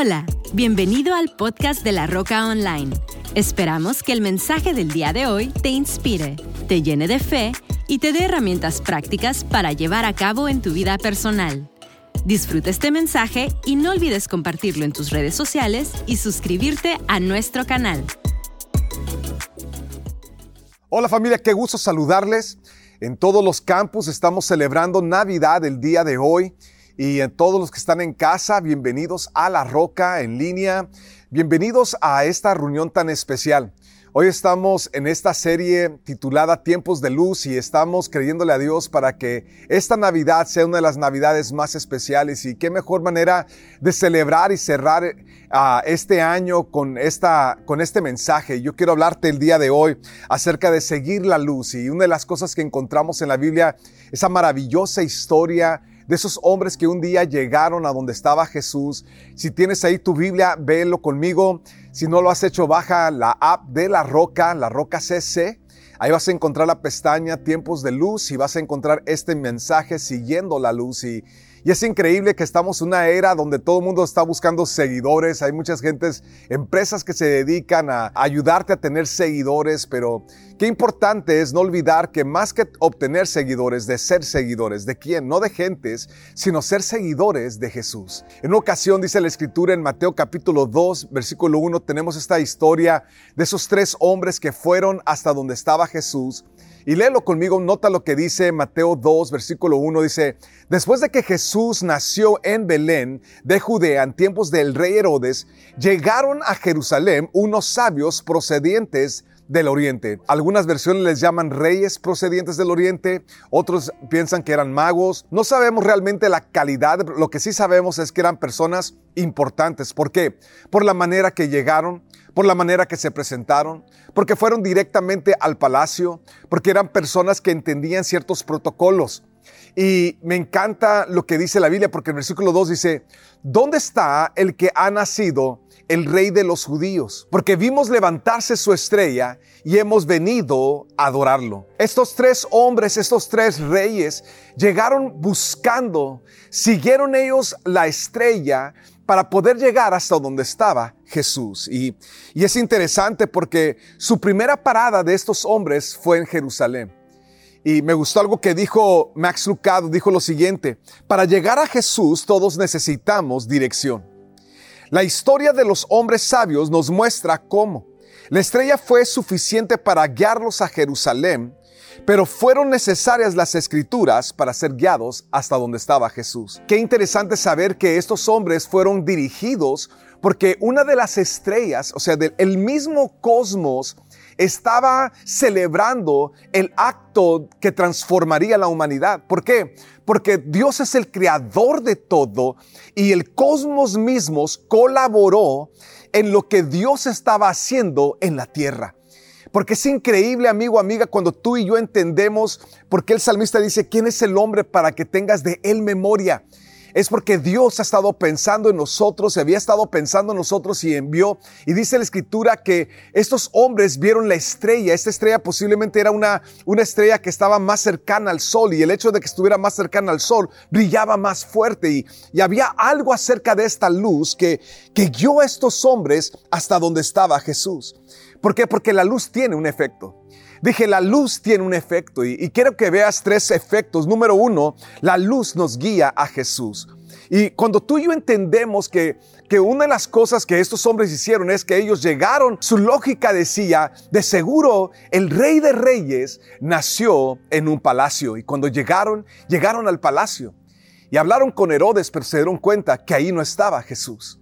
Hola, bienvenido al podcast de La Roca Online. Esperamos que el mensaje del día de hoy te inspire, te llene de fe y te dé herramientas prácticas para llevar a cabo en tu vida personal. Disfruta este mensaje y no olvides compartirlo en tus redes sociales y suscribirte a nuestro canal. Hola familia, qué gusto saludarles. En todos los campus estamos celebrando Navidad el día de hoy y a todos los que están en casa, bienvenidos a La Roca en línea, bienvenidos a esta reunión tan especial. Hoy estamos en esta serie titulada Tiempos de Luz y estamos creyéndole a Dios para que esta Navidad sea una de las Navidades más especiales y qué mejor manera de celebrar y cerrar uh, este año con, esta, con este mensaje. Yo quiero hablarte el día de hoy acerca de seguir la luz y una de las cosas que encontramos en la Biblia, esa maravillosa historia de esos hombres que un día llegaron a donde estaba Jesús. Si tienes ahí tu Biblia, véelo conmigo. Si no lo has hecho, baja la app de La Roca, La Roca CC. Ahí vas a encontrar la pestaña Tiempos de Luz y vas a encontrar este mensaje siguiendo la luz y y es increíble que estamos en una era donde todo el mundo está buscando seguidores. Hay muchas gentes, empresas que se dedican a ayudarte a tener seguidores, pero qué importante es no olvidar que más que obtener seguidores, de ser seguidores, ¿de quién? No de gentes, sino ser seguidores de Jesús. En una ocasión dice la escritura en Mateo capítulo 2, versículo 1, tenemos esta historia de esos tres hombres que fueron hasta donde estaba Jesús y léelo conmigo, nota lo que dice Mateo 2, versículo 1, dice, después de que Jesús nació en Belén de Judea en tiempos del rey Herodes, llegaron a Jerusalén unos sabios procedientes del oriente. Algunas versiones les llaman reyes procedientes del oriente, otros piensan que eran magos. No sabemos realmente la calidad, lo que sí sabemos es que eran personas importantes. ¿Por qué? Por la manera que llegaron, por la manera que se presentaron, porque fueron directamente al palacio, porque eran personas que entendían ciertos protocolos. Y me encanta lo que dice la Biblia, porque el versículo 2 dice, ¿dónde está el que ha nacido el rey de los judíos? Porque vimos levantarse su estrella y hemos venido a adorarlo. Estos tres hombres, estos tres reyes, llegaron buscando, siguieron ellos la estrella para poder llegar hasta donde estaba Jesús. Y, es interesante porque su primera parada de estos hombres fue en Jerusalén. Y me gustó algo que dijo Max Lucado, dijo lo siguiente, para llegar a Jesús todos necesitamos dirección. La historia de los hombres sabios nos muestra cómo. La estrella fue suficiente para guiarlos a Jerusalén pero fueron necesarias las escrituras para ser guiados hasta donde estaba Jesús. Qué interesante saber que estos hombres fueron dirigidos porque una de las estrellas, o sea, del mismo cosmos, estaba celebrando el acto que transformaría la humanidad. ¿Por qué? Porque Dios es el creador de todo y el cosmos mismos colaboró en lo que Dios estaba haciendo en la tierra. Porque es increíble, amigo, amiga, cuando tú y yo entendemos por qué el salmista dice, ¿quién es el hombre para que tengas de él memoria? Es porque Dios ha estado pensando en nosotros, se había estado pensando en nosotros y envió. Y dice la escritura que estos hombres vieron la estrella. Esta estrella posiblemente era una, una estrella que estaba más cercana al sol y el hecho de que estuviera más cercana al sol brillaba más fuerte. Y, y había algo acerca de esta luz que, que guió a estos hombres hasta donde estaba Jesús. ¿Por qué? Porque la luz tiene un efecto. Dije, la luz tiene un efecto y, quiero que veas tres efectos. Número uno, la luz nos guía a Jesús. Y cuando tú y yo entendemos que, que una de las cosas que estos hombres hicieron es que ellos llegaron, su lógica decía, de seguro el rey de reyes nació en un palacio. Y cuando llegaron, llegaron al palacio. Y hablaron con Herodes, pero se dieron cuenta que ahí no estaba Jesús.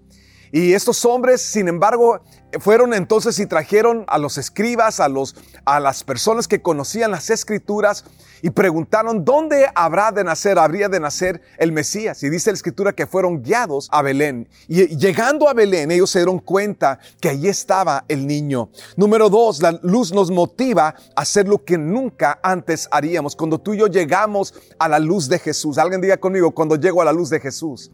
Y estos hombres, sin embargo, fueron entonces y trajeron a los escribas, a, los, a las personas que conocían las escrituras y preguntaron dónde habrá de nacer, habría de nacer el Mesías. Y dice la escritura que fueron guiados a Belén. Y llegando a Belén, ellos se dieron cuenta que allí estaba el niño. Número dos, la luz nos motiva a hacer lo que nunca antes haríamos. Cuando tú y yo llegamos a la luz de Jesús, alguien diga conmigo, cuando llego a la luz de Jesús.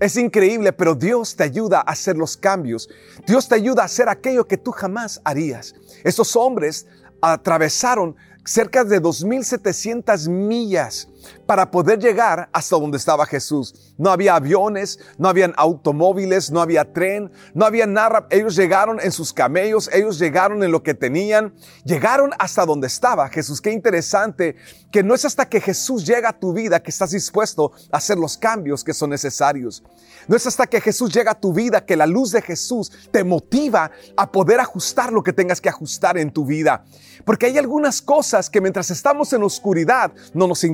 Es increíble, pero Dios te ayuda a hacer los cambios. Dios te ayuda a hacer aquello que tú jamás harías. Estos hombres atravesaron cerca de 2.700 millas para poder llegar hasta donde estaba Jesús. No había aviones, no habían automóviles, no había tren, no había nada. Ellos llegaron en sus camellos, ellos llegaron en lo que tenían, llegaron hasta donde estaba Jesús. Qué interesante que no es hasta que Jesús llega a tu vida que estás dispuesto a hacer los cambios que son necesarios. No es hasta que Jesús llega a tu vida que la luz de Jesús te motiva a poder ajustar lo que tengas que ajustar en tu vida. Porque hay algunas cosas que mientras estamos en oscuridad no nos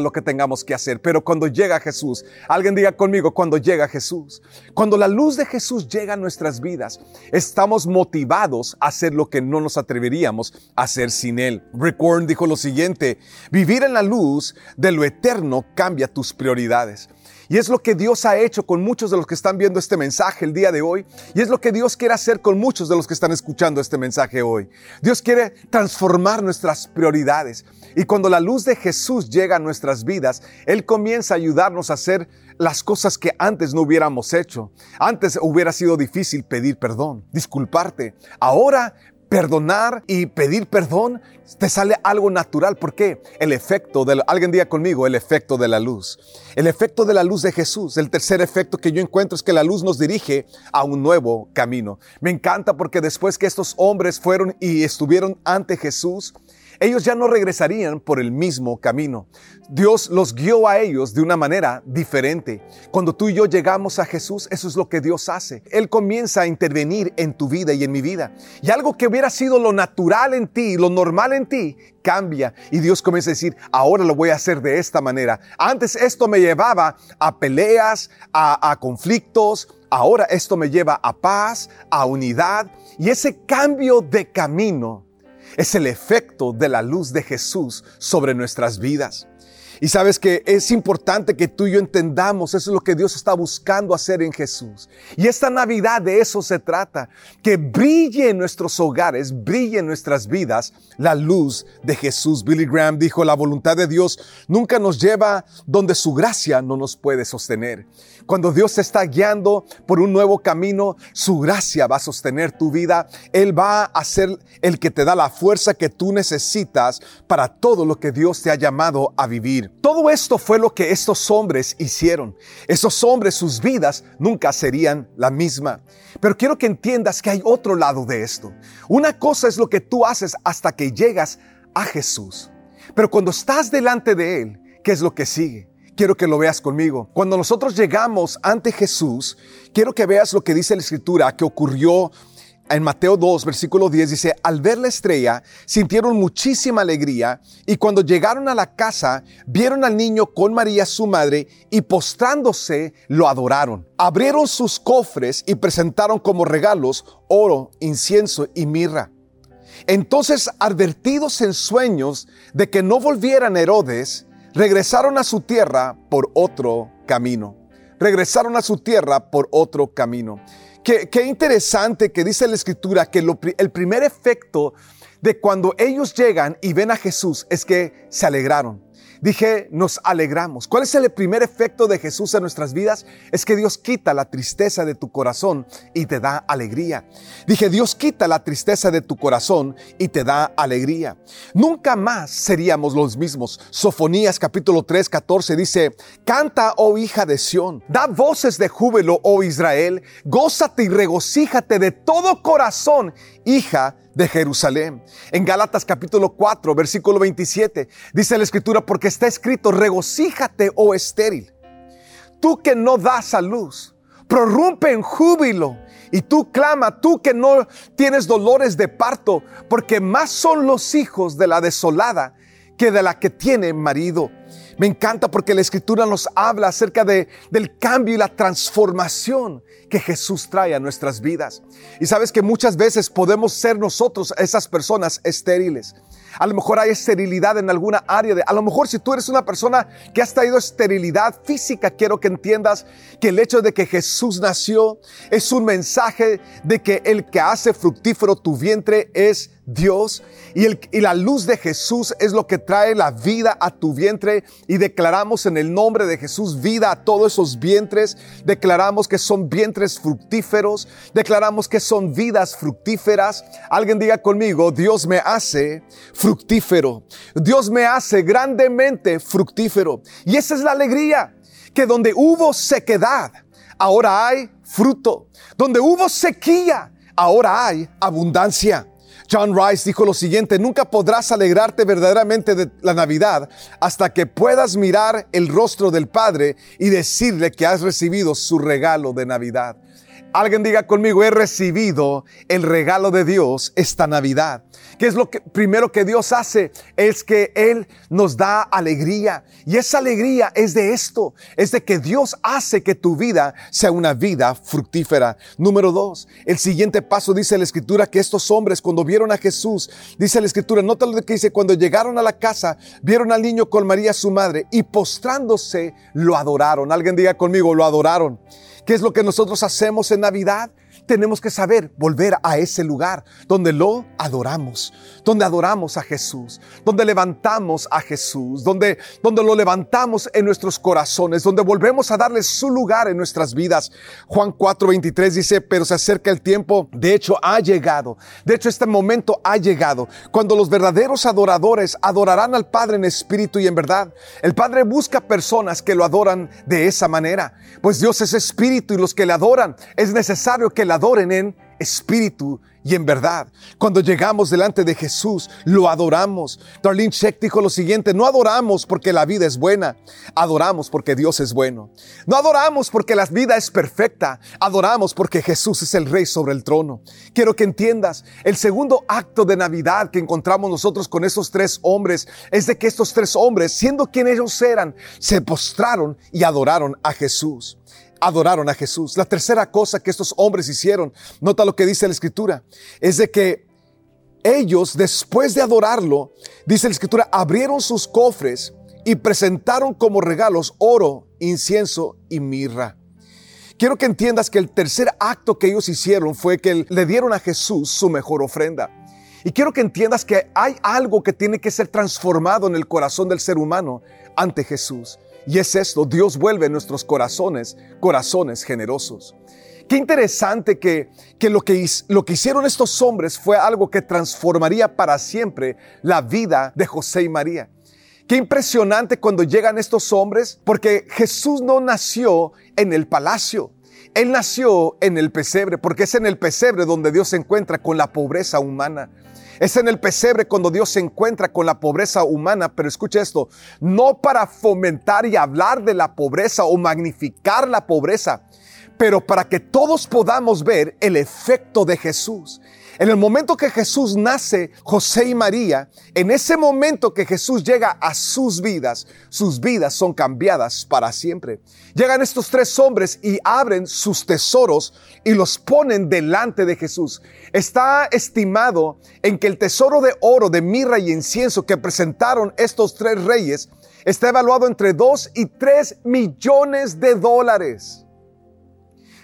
lo que tengamos que hacer. Pero cuando llega Jesús, alguien diga conmigo, cuando llega Jesús, cuando la luz de Jesús llega a nuestras vidas, estamos motivados a hacer lo que no nos atreveríamos a hacer sin Él. Rick Warren dijo lo siguiente, vivir en la luz de lo eterno cambia tus prioridades. Y es lo que Dios ha hecho con muchos de los que están viendo este mensaje el día de hoy. Y es lo que Dios quiere hacer con muchos de los que están escuchando este mensaje hoy. Dios quiere transformar nuestras prioridades. Y cuando la luz de Jesús llega a nuestras vidas, Él comienza a ayudarnos a hacer las cosas que antes no hubiéramos hecho. Antes hubiera sido difícil pedir perdón, disculparte. Ahora perdonar y pedir perdón, te sale algo natural. ¿Por qué? El efecto de, alguien diga conmigo, el efecto de la luz. El efecto de la luz de Jesús. El tercer efecto que yo encuentro es que la luz nos dirige a un nuevo camino. Me encanta porque después que estos hombres fueron y estuvieron ante Jesús, ellos ya no regresarían por el mismo camino. Dios los guió a ellos de una manera diferente. Cuando tú y yo llegamos a Jesús, eso es lo que Dios hace. Él comienza a intervenir en tu vida y en mi vida. Y algo que hubiera sido lo natural en ti, lo normal en ti, cambia. Y Dios comienza a decir, ahora lo voy a hacer de esta manera. Antes esto me llevaba a peleas, a, a conflictos. Ahora esto me lleva a paz, a unidad. Y ese cambio de camino es el efecto de la luz de Jesús sobre nuestras vidas. Y sabes que es importante que tú y yo entendamos, eso es lo que Dios está buscando hacer en Jesús. Y esta Navidad de eso se trata, que brille en nuestros hogares, brille en nuestras vidas la luz de Jesús. Billy Graham dijo, la voluntad de Dios nunca nos lleva donde su gracia no nos puede sostener. Cuando Dios te está guiando por un nuevo camino, su gracia va a sostener tu vida. Él va a ser el que te da la fuerza que tú necesitas para todo lo que Dios te ha llamado a vivir. Todo esto fue lo que estos hombres hicieron. Esos hombres, sus vidas nunca serían la misma. Pero quiero que entiendas que hay otro lado de esto. Una cosa es lo que tú haces hasta que llegas a Jesús. Pero cuando estás delante de Él, ¿qué es lo que sigue? quiero que lo veas conmigo. Cuando nosotros llegamos ante Jesús, quiero que veas lo que dice la escritura que ocurrió en Mateo 2, versículo 10 dice, al ver la estrella, sintieron muchísima alegría y cuando llegaron a la casa, vieron al niño con María su madre y postrándose lo adoraron. Abrieron sus cofres y presentaron como regalos oro, incienso y mirra. Entonces, advertidos en sueños de que no volvieran Herodes, regresaron a su tierra por otro camino. Regresaron a su tierra por otro camino. Qué, interesante que dice la escritura que el primer efecto de cuando ellos llegan y ven a Jesús es que se alegraron. Dije, nos alegramos. ¿Cuál es el primer efecto de Jesús en nuestras vidas? Es que Dios quita la tristeza de tu corazón y te da alegría. Dije, Dios quita la tristeza de tu corazón y te da alegría. Nunca más seríamos los mismos. Sofonías capítulo 3, 14 dice, canta, oh hija de Sión, da voces de júbilo, oh Israel, gózate y regocíjate de todo corazón, hija de Jerusalén. En Galatas capítulo 4, versículo 27, dice la escritura, porque está escrito, regocíjate, oh estéril. Tú que no das a luz, prorrumpe en júbilo. Y tú clama, tú que no tienes dolores de parto, porque más son los hijos de la desolada que de la que tiene marido. Me encanta porque la escritura nos habla acerca de, del cambio y la transformación que Jesús trae a nuestras vidas. Y sabes que muchas veces podemos ser nosotros esas personas estériles. A lo mejor hay esterilidad en alguna área de, a lo mejor si tú eres una persona que has traído esterilidad física, quiero que entiendas que el hecho de que Jesús nació es un mensaje de que el que hace fructífero tu vientre es Dios y, el, y, la luz de Jesús es lo que trae la vida a tu vientre y declaramos en el nombre de Jesús vida a todos esos vientres, declaramos que son vientres fructíferos, declaramos que son vidas fructíferas. Alguien diga conmigo, Dios me hace fructífero. Dios me hace grandemente fructífero. Y esa es la alegría, que donde hubo sequedad, ahora hay fruto. Donde hubo sequía, ahora hay abundancia. John Rice dijo lo siguiente, nunca podrás alegrarte verdaderamente de la Navidad hasta que puedas mirar el rostro del Padre y decirle que has recibido su regalo de Navidad. Alguien diga conmigo, he recibido el regalo de Dios esta Navidad. ¿Qué es lo que primero que Dios hace? Es que Él nos da alegría. Y esa alegría es de esto, es de que Dios hace que tu vida sea una vida fructífera. Número dos, el siguiente paso dice la Escritura que estos hombres cuando vieron a Jesús, dice la Escritura, nota lo que dice, cuando llegaron a la casa, vieron al niño con María su madre y postrándose lo adoraron. Alguien diga conmigo, lo adoraron. ¿Qué es lo que nosotros hacemos en Navidad? Tenemos que saber volver a ese lugar donde lo adoramos, donde adoramos a Jesús, donde levantamos a Jesús, donde, donde lo levantamos en nuestros corazones, donde volvemos a darle su lugar en nuestras vidas. Juan 4:23 dice, pero se acerca el tiempo, de hecho ha llegado, de hecho este momento ha llegado, cuando los verdaderos adoradores adorarán al Padre en espíritu y en verdad. El Padre busca personas que lo adoran de esa manera, pues Dios es espíritu y los que le adoran es necesario que adoren en espíritu y en verdad. Cuando llegamos delante de Jesús, lo adoramos. Darlene Sheck dijo lo siguiente, no adoramos porque la vida es buena, adoramos porque Dios es bueno. No adoramos porque la vida es perfecta, adoramos porque Jesús es el rey sobre el trono. Quiero que entiendas, el segundo acto de Navidad que encontramos nosotros con esos tres hombres es de que estos tres hombres, siendo quien ellos eran, se postraron y adoraron a Jesús adoraron a Jesús. La tercera cosa que estos hombres hicieron, nota lo que dice la escritura, es de que ellos, después de adorarlo, dice la escritura, abrieron sus cofres y presentaron como regalos oro, incienso y mirra. Quiero que entiendas que el tercer acto que ellos hicieron fue que le dieron a Jesús su mejor ofrenda. Y quiero que entiendas que hay algo que tiene que ser transformado en el corazón del ser humano ante Jesús. Y es esto, Dios vuelve nuestros corazones, corazones generosos. Qué interesante que, que, lo que lo que hicieron estos hombres fue algo que transformaría para siempre la vida de José y María. Qué impresionante cuando llegan estos hombres, porque Jesús no nació en el palacio. Él nació en el pesebre, porque es en el pesebre donde Dios se encuentra con la pobreza humana. Es en el pesebre cuando Dios se encuentra con la pobreza humana, pero escucha esto, no para fomentar y hablar de la pobreza o magnificar la pobreza, pero para que todos podamos ver el efecto de Jesús. En el momento que Jesús nace, José y María, en ese momento que Jesús llega a sus vidas, sus vidas son cambiadas para siempre. Llegan estos tres hombres y abren sus tesoros y los ponen delante de Jesús. Está estimado en que el tesoro de oro, de mirra y incienso que presentaron estos tres reyes está evaluado entre dos y tres millones de dólares.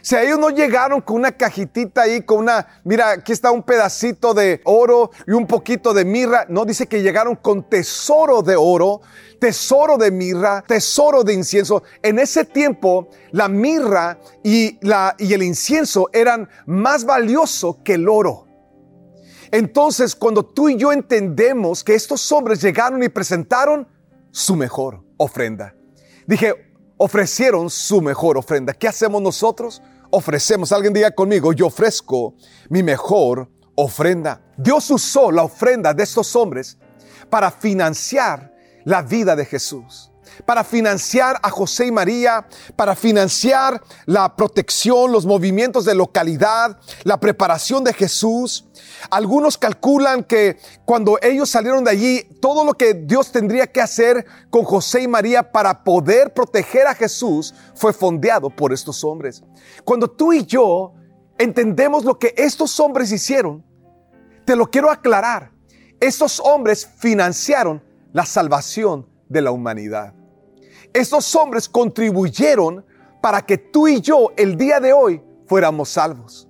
Si ellos no llegaron con una cajitita ahí, con una, mira, aquí está un pedacito de oro y un poquito de mirra, no dice que llegaron con tesoro de oro, tesoro de mirra, tesoro de incienso. En ese tiempo, la mirra y, la, y el incienso eran más valiosos que el oro. Entonces, cuando tú y yo entendemos que estos hombres llegaron y presentaron su mejor ofrenda. Dije, ofrecieron su mejor ofrenda. ¿Qué hacemos nosotros? Ofrecemos, alguien diga conmigo, yo ofrezco mi mejor ofrenda. Dios usó la ofrenda de estos hombres para financiar la vida de Jesús para financiar a José y María, para financiar la protección, los movimientos de localidad, la preparación de Jesús. Algunos calculan que cuando ellos salieron de allí, todo lo que Dios tendría que hacer con José y María para poder proteger a Jesús fue fondeado por estos hombres. Cuando tú y yo entendemos lo que estos hombres hicieron, te lo quiero aclarar. Estos hombres financiaron la salvación de la humanidad. Estos hombres contribuyeron para que tú y yo el día de hoy fuéramos salvos.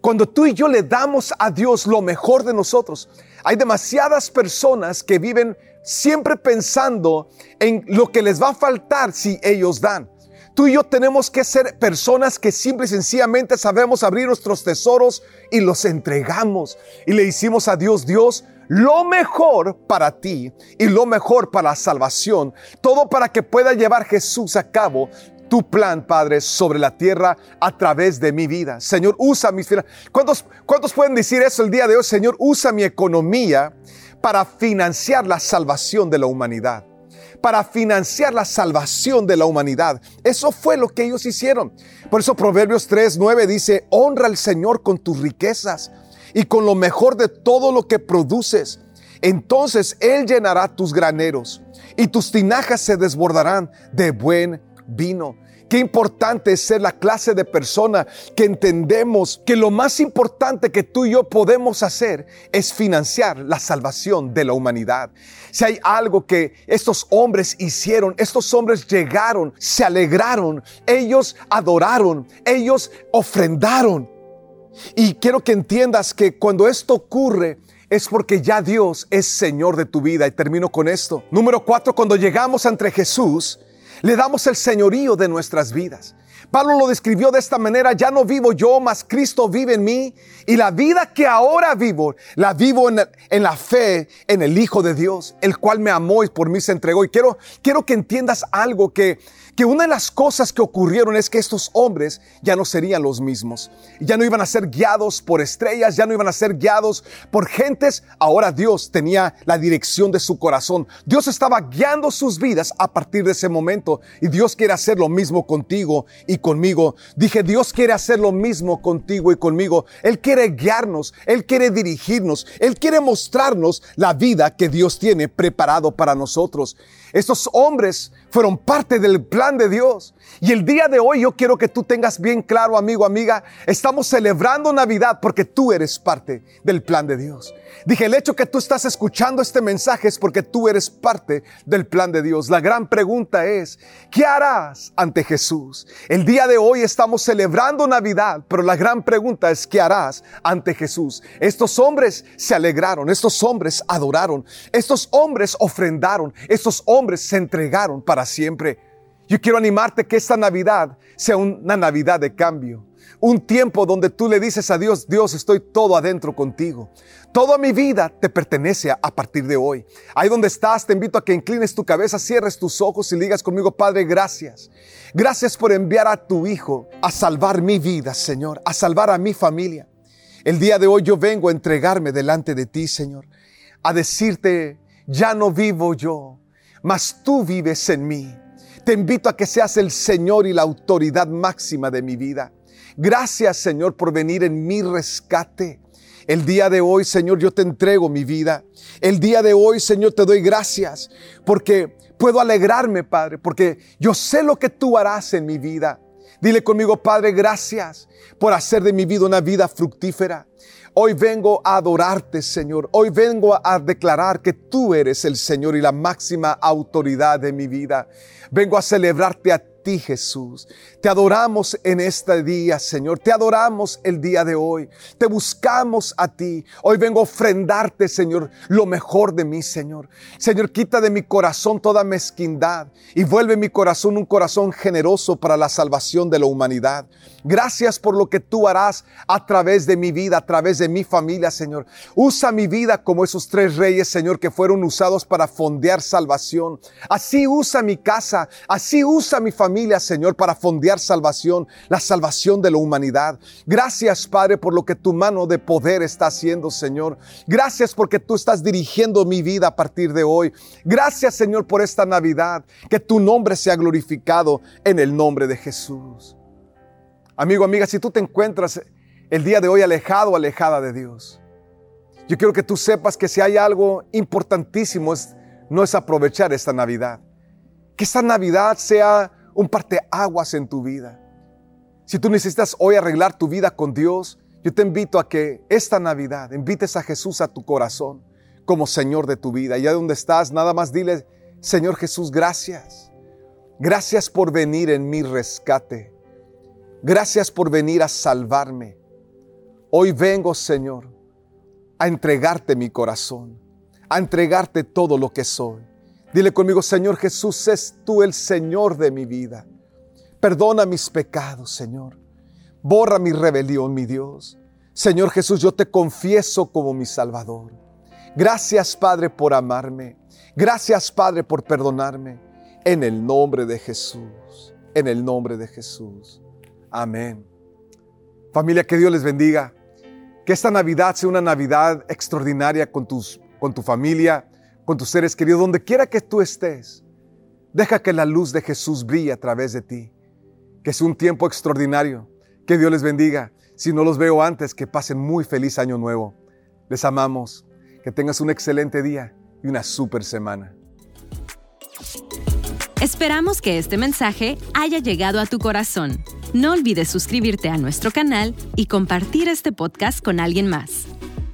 Cuando tú y yo le damos a Dios lo mejor de nosotros, hay demasiadas personas que viven siempre pensando en lo que les va a faltar si ellos dan. Tú y yo tenemos que ser personas que simple y sencillamente sabemos abrir nuestros tesoros y los entregamos. Y le decimos a Dios, Dios, lo mejor para ti y lo mejor para la salvación. Todo para que pueda llevar Jesús a cabo tu plan, Padre, sobre la tierra a través de mi vida. Señor, usa mis finanzas. ¿Cuántos, ¿Cuántos pueden decir eso el día de hoy? Señor, usa mi economía para financiar la salvación de la humanidad para financiar la salvación de la humanidad. Eso fue lo que ellos hicieron. Por eso Proverbios 3, 9 dice, honra al Señor con tus riquezas y con lo mejor de todo lo que produces. Entonces Él llenará tus graneros y tus tinajas se desbordarán de buen vino. Qué importante es ser la clase de persona que entendemos que lo más importante que tú y yo podemos hacer es financiar la salvación de la humanidad. Si hay algo que estos hombres hicieron, estos hombres llegaron, se alegraron, ellos adoraron, ellos ofrendaron. Y quiero que entiendas que cuando esto ocurre, es porque ya Dios es Señor de tu vida. Y termino con esto. Número cuatro, cuando llegamos entre Jesús, le damos el señorío de nuestras vidas. Pablo lo describió de esta manera, ya no vivo yo, mas Cristo vive en mí y la vida que ahora vivo, la vivo en, en, la fe en el Hijo de Dios, el cual me amó y por mí se entregó. Y quiero, quiero que entiendas algo que que una de las cosas que ocurrieron es que estos hombres ya no serían los mismos. Ya no iban a ser guiados por estrellas, ya no iban a ser guiados por gentes. Ahora Dios tenía la dirección de su corazón. Dios estaba guiando sus vidas a partir de ese momento. Y Dios quiere hacer lo mismo contigo y conmigo. Dije, Dios quiere hacer lo mismo contigo y conmigo. Él quiere guiarnos, Él quiere dirigirnos, Él quiere mostrarnos la vida que Dios tiene preparado para nosotros. Estos hombres fueron parte del plan de Dios. Y el día de hoy yo quiero que tú tengas bien claro, amigo, amiga, estamos celebrando Navidad porque tú eres parte del plan de Dios. Dije, el hecho que tú estás escuchando este mensaje es porque tú eres parte del plan de Dios. La gran pregunta es, ¿qué harás ante Jesús? El día de hoy estamos celebrando Navidad, pero la gran pregunta es, ¿qué harás ante Jesús? Estos hombres se alegraron, estos hombres adoraron, estos hombres ofrendaron, estos hombres se entregaron para siempre. Yo quiero animarte que esta Navidad sea una Navidad de cambio. Un tiempo donde tú le dices a Dios, Dios, estoy todo adentro contigo. Toda mi vida te pertenece a partir de hoy. Ahí donde estás, te invito a que inclines tu cabeza, cierres tus ojos y digas conmigo, Padre, gracias. Gracias por enviar a tu Hijo a salvar mi vida, Señor, a salvar a mi familia. El día de hoy yo vengo a entregarme delante de ti, Señor, a decirte, ya no vivo yo, mas tú vives en mí. Te invito a que seas el Señor y la autoridad máxima de mi vida. Gracias Señor por venir en mi rescate. El día de hoy, Señor, yo te entrego mi vida. El día de hoy, Señor, te doy gracias porque puedo alegrarme, Padre, porque yo sé lo que tú harás en mi vida. Dile conmigo, Padre, gracias por hacer de mi vida una vida fructífera. Hoy vengo a adorarte, Señor. Hoy vengo a declarar que tú eres el Señor y la máxima autoridad de mi vida. Vengo a celebrarte a ti, Jesús. Te adoramos en este día, Señor. Te adoramos el día de hoy. Te buscamos a ti. Hoy vengo a ofrendarte, Señor, lo mejor de mí, Señor. Señor, quita de mi corazón toda mezquindad y vuelve mi corazón un corazón generoso para la salvación de la humanidad. Gracias por lo que tú harás a través de mi vida, a través de mi familia, Señor. Usa mi vida como esos tres reyes, Señor, que fueron usados para fondear salvación. Así usa mi casa, así usa mi familia, Señor, para fondear salvación, la salvación de la humanidad. Gracias, Padre, por lo que tu mano de poder está haciendo, Señor. Gracias porque tú estás dirigiendo mi vida a partir de hoy. Gracias, Señor, por esta Navidad. Que tu nombre sea glorificado en el nombre de Jesús. Amigo, amiga, si tú te encuentras el día de hoy alejado o alejada de Dios, yo quiero que tú sepas que si hay algo importantísimo es, no es aprovechar esta Navidad. Que esta Navidad sea un parteaguas en tu vida. Si tú necesitas hoy arreglar tu vida con Dios, yo te invito a que esta Navidad invites a Jesús a tu corazón como Señor de tu vida. Y allá donde estás, nada más dile, Señor Jesús, gracias. Gracias por venir en mi rescate. Gracias por venir a salvarme. Hoy vengo, Señor, a entregarte mi corazón, a entregarte todo lo que soy. Dile conmigo, Señor Jesús, es tú el Señor de mi vida. Perdona mis pecados, Señor. Borra mi rebelión, mi Dios. Señor Jesús, yo te confieso como mi Salvador. Gracias, Padre, por amarme. Gracias, Padre, por perdonarme. En el nombre de Jesús. En el nombre de Jesús. Amén. Familia, que Dios les bendiga. Que esta Navidad sea una Navidad extraordinaria con, tus, con tu familia, con tus seres queridos, donde quiera que tú estés. Deja que la luz de Jesús brille a través de ti. Que sea un tiempo extraordinario. Que Dios les bendiga. Si no los veo antes, que pasen muy feliz año nuevo. Les amamos. Que tengas un excelente día y una super semana. Esperamos que este mensaje haya llegado a tu corazón. No olvides suscribirte a nuestro canal y compartir este podcast con alguien más.